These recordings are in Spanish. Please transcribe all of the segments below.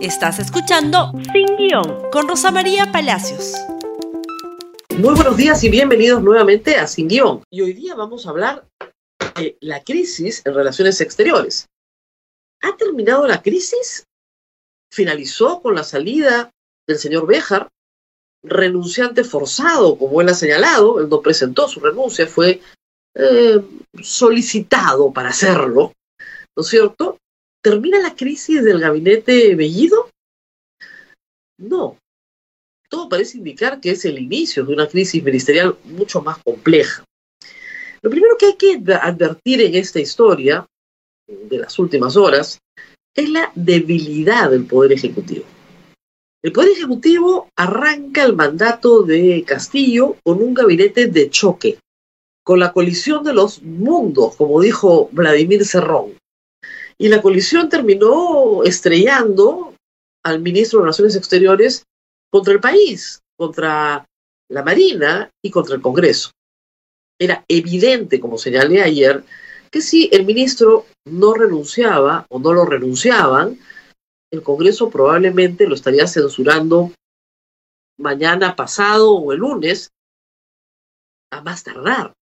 Estás escuchando Sin Guión con Rosa María Palacios. Muy buenos días y bienvenidos nuevamente a Sin Guión. Y hoy día vamos a hablar de la crisis en relaciones exteriores. ¿Ha terminado la crisis? ¿Finalizó con la salida del señor Béjar? Renunciante forzado, como él ha señalado, él no presentó su renuncia, fue eh, solicitado para hacerlo, ¿no es cierto? ¿Termina la crisis del gabinete Bellido? No. Todo parece indicar que es el inicio de una crisis ministerial mucho más compleja. Lo primero que hay que advertir en esta historia de las últimas horas es la debilidad del Poder Ejecutivo. El Poder Ejecutivo arranca el mandato de Castillo con un gabinete de choque, con la colisión de los mundos, como dijo Vladimir Cerrón. Y la colisión terminó estrellando al ministro de Relaciones Exteriores contra el país, contra la Marina y contra el Congreso. Era evidente, como señalé ayer, que si el ministro no renunciaba o no lo renunciaban, el Congreso probablemente lo estaría censurando mañana, pasado o el lunes, a más tardar.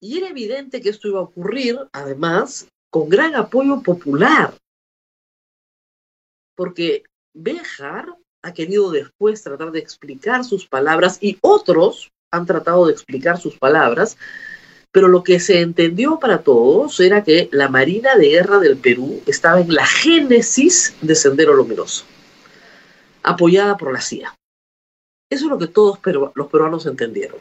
Y era evidente que esto iba a ocurrir, además, con gran apoyo popular, porque Béjar ha querido después tratar de explicar sus palabras y otros han tratado de explicar sus palabras, pero lo que se entendió para todos era que la Marina de Guerra del Perú estaba en la génesis de Sendero Luminoso, apoyada por la CIA. Eso es lo que todos los peruanos entendieron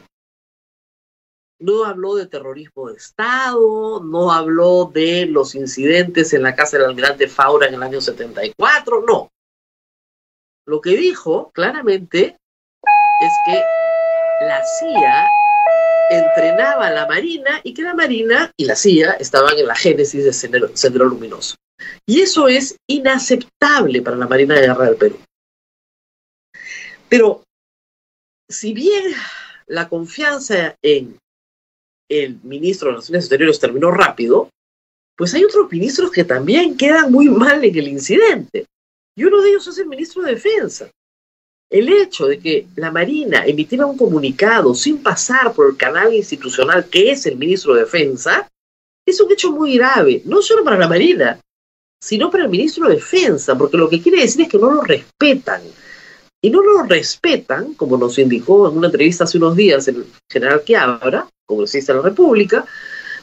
no habló de terrorismo de Estado, no habló de los incidentes en la casa del almirante Faura en el año 74, no. Lo que dijo claramente es que la CIA entrenaba a la Marina y que la Marina y la CIA estaban en la génesis de Sendero, Luminoso. Y eso es inaceptable para la Marina de Guerra del Perú. Pero, si bien la confianza en el ministro de Relaciones Exteriores terminó rápido, pues hay otros ministros que también quedan muy mal en el incidente. Y uno de ellos es el ministro de Defensa. El hecho de que la Marina emitiera un comunicado sin pasar por el canal institucional que es el ministro de Defensa es un hecho muy grave, no solo para la Marina, sino para el ministro de Defensa, porque lo que quiere decir es que no lo respetan. Y no lo respetan, como nos indicó en una entrevista hace unos días el general Quiabra, congresista de la República,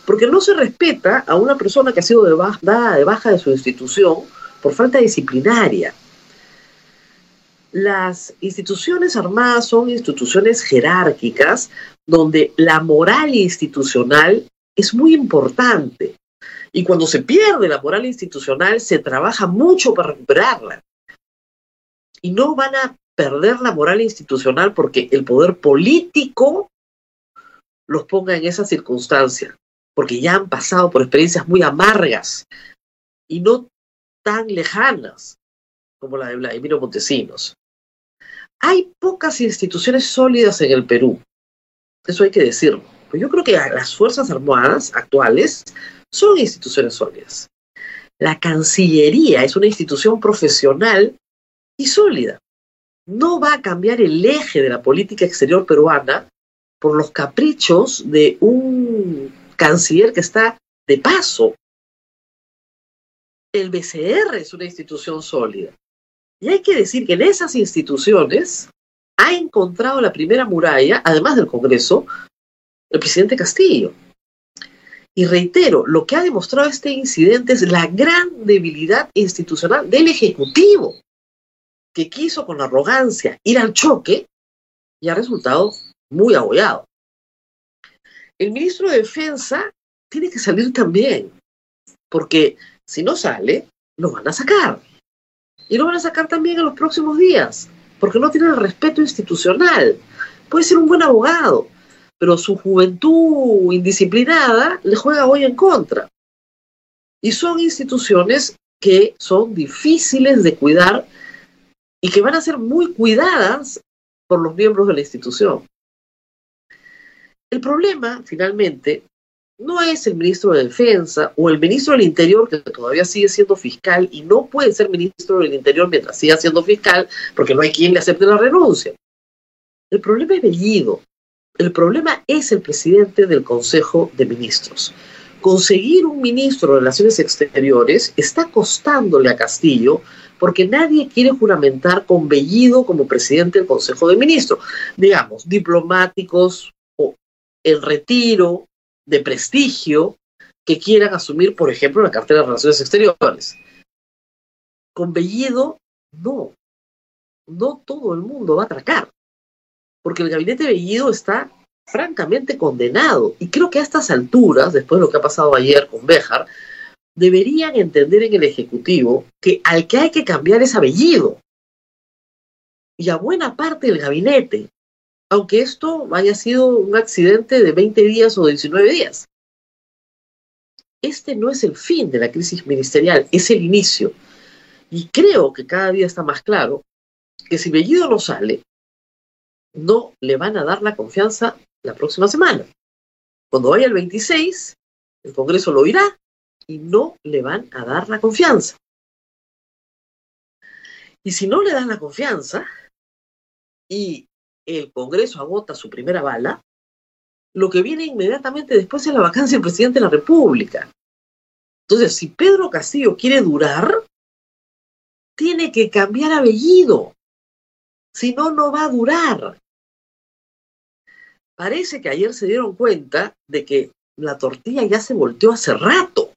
porque no se respeta a una persona que ha sido dada de baja de su institución por falta disciplinaria. Las instituciones armadas son instituciones jerárquicas donde la moral institucional es muy importante. Y cuando se pierde la moral institucional, se trabaja mucho para recuperarla. Y no van a perder la moral institucional porque el poder político los ponga en esa circunstancia, porque ya han pasado por experiencias muy amargas y no tan lejanas como la de Vladimiro Montesinos. Hay pocas instituciones sólidas en el Perú, eso hay que decirlo. Pues yo creo que las Fuerzas Armadas actuales son instituciones sólidas. La Cancillería es una institución profesional y sólida. No va a cambiar el eje de la política exterior peruana por los caprichos de un canciller que está de paso. El BCR es una institución sólida. Y hay que decir que en esas instituciones ha encontrado la primera muralla, además del Congreso, el presidente Castillo. Y reitero, lo que ha demostrado este incidente es la gran debilidad institucional del Ejecutivo, que quiso con arrogancia ir al choque y ha resultado muy abollado. El ministro de Defensa tiene que salir también, porque si no sale, lo van a sacar. Y lo van a sacar también en los próximos días, porque no tiene el respeto institucional. Puede ser un buen abogado, pero su juventud indisciplinada le juega hoy en contra. Y son instituciones que son difíciles de cuidar y que van a ser muy cuidadas por los miembros de la institución. El problema, finalmente, no es el ministro de Defensa o el ministro del Interior, que todavía sigue siendo fiscal y no puede ser ministro del Interior mientras siga siendo fiscal, porque no hay quien le acepte la renuncia. El problema es Bellido. El problema es el presidente del Consejo de Ministros. Conseguir un ministro de Relaciones Exteriores está costándole a Castillo porque nadie quiere juramentar con Bellido como presidente del Consejo de Ministros. Digamos, diplomáticos en retiro de prestigio que quieran asumir, por ejemplo, la cartera de Relaciones Exteriores. Con Bellido, no. No todo el mundo va a atracar. Porque el gabinete Bellido está francamente condenado. Y creo que a estas alturas, después de lo que ha pasado ayer con Béjar, deberían entender en el Ejecutivo que al que hay que cambiar es a Bellido. Y a buena parte del gabinete aunque esto haya sido un accidente de 20 días o 19 días. Este no es el fin de la crisis ministerial, es el inicio. Y creo que cada día está más claro que si Bellido no sale, no le van a dar la confianza la próxima semana. Cuando vaya el 26, el Congreso lo oirá y no le van a dar la confianza. Y si no le dan la confianza y el Congreso agota su primera bala, lo que viene inmediatamente después es la vacancia del presidente de la República. Entonces, si Pedro Castillo quiere durar, tiene que cambiar apellido. Si no, no va a durar. Parece que ayer se dieron cuenta de que la tortilla ya se volteó hace rato.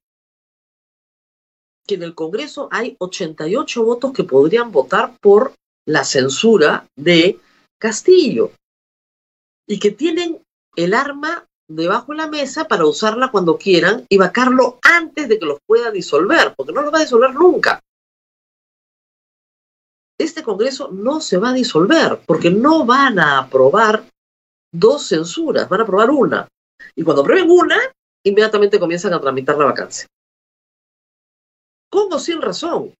Que en el Congreso hay 88 votos que podrían votar por la censura de Castillo y que tienen el arma debajo de la mesa para usarla cuando quieran y vacarlo antes de que los pueda disolver, porque no lo va a disolver nunca. Este Congreso no se va a disolver porque no van a aprobar dos censuras, van a aprobar una. Y cuando aprueben una, inmediatamente comienzan a tramitar la vacancia. ¿Cómo sin razón.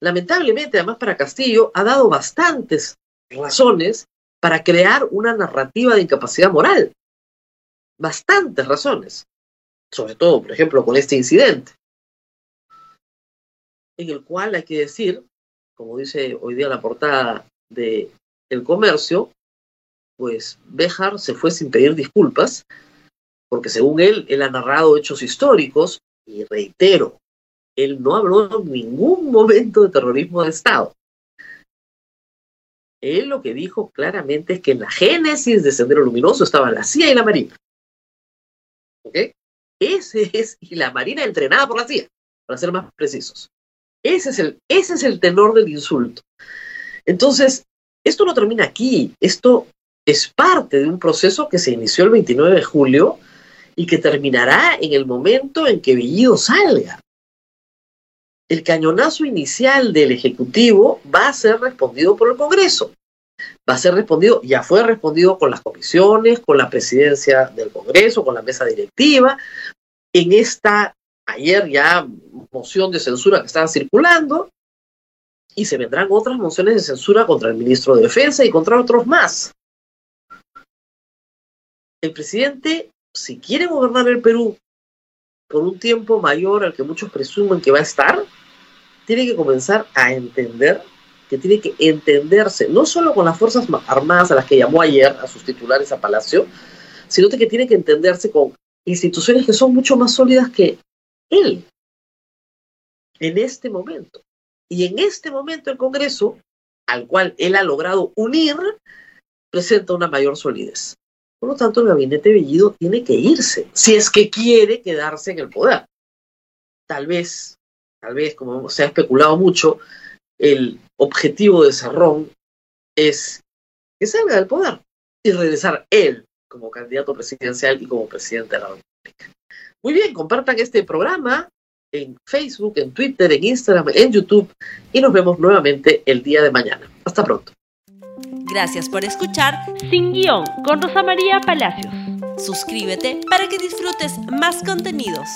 Lamentablemente, además para Castillo, ha dado bastantes razones para crear una narrativa de incapacidad moral. Bastantes razones. Sobre todo, por ejemplo, con este incidente. En el cual hay que decir, como dice hoy día la portada de El Comercio, pues Béjar se fue sin pedir disculpas, porque según él, él ha narrado hechos históricos, y reitero, él no habló en ningún momento de terrorismo de Estado. Él lo que dijo claramente es que en la génesis de Sendero Luminoso estaba la CIA y la Marina. ¿Ok? Ese es, y la Marina entrenada por la CIA, para ser más precisos. Ese es el, ese es el tenor del insulto. Entonces, esto no termina aquí, esto es parte de un proceso que se inició el 29 de julio y que terminará en el momento en que Bellido salga el cañonazo inicial del Ejecutivo va a ser respondido por el Congreso. Va a ser respondido, ya fue respondido con las comisiones, con la presidencia del Congreso, con la mesa directiva. En esta, ayer ya, moción de censura que estaba circulando, y se vendrán otras mociones de censura contra el ministro de Defensa y contra otros más. El presidente, si quiere gobernar el Perú por un tiempo mayor al que muchos presumen que va a estar, tiene que comenzar a entender que tiene que entenderse, no solo con las Fuerzas Armadas a las que llamó ayer a sus titulares a Palacio, sino que tiene que entenderse con instituciones que son mucho más sólidas que él en este momento. Y en este momento el Congreso, al cual él ha logrado unir, presenta una mayor solidez. Por lo tanto, el gabinete Bellido tiene que irse, si es que quiere quedarse en el poder. Tal vez tal vez como se ha especulado mucho, el objetivo de Cerrón es que salga del poder y regresar él como candidato presidencial y como presidente de la República. Muy bien, compartan este programa en Facebook, en Twitter, en Instagram, en YouTube y nos vemos nuevamente el día de mañana. Hasta pronto. Gracias por escuchar Sin Guión con Rosa María Palacios. Suscríbete para que disfrutes más contenidos.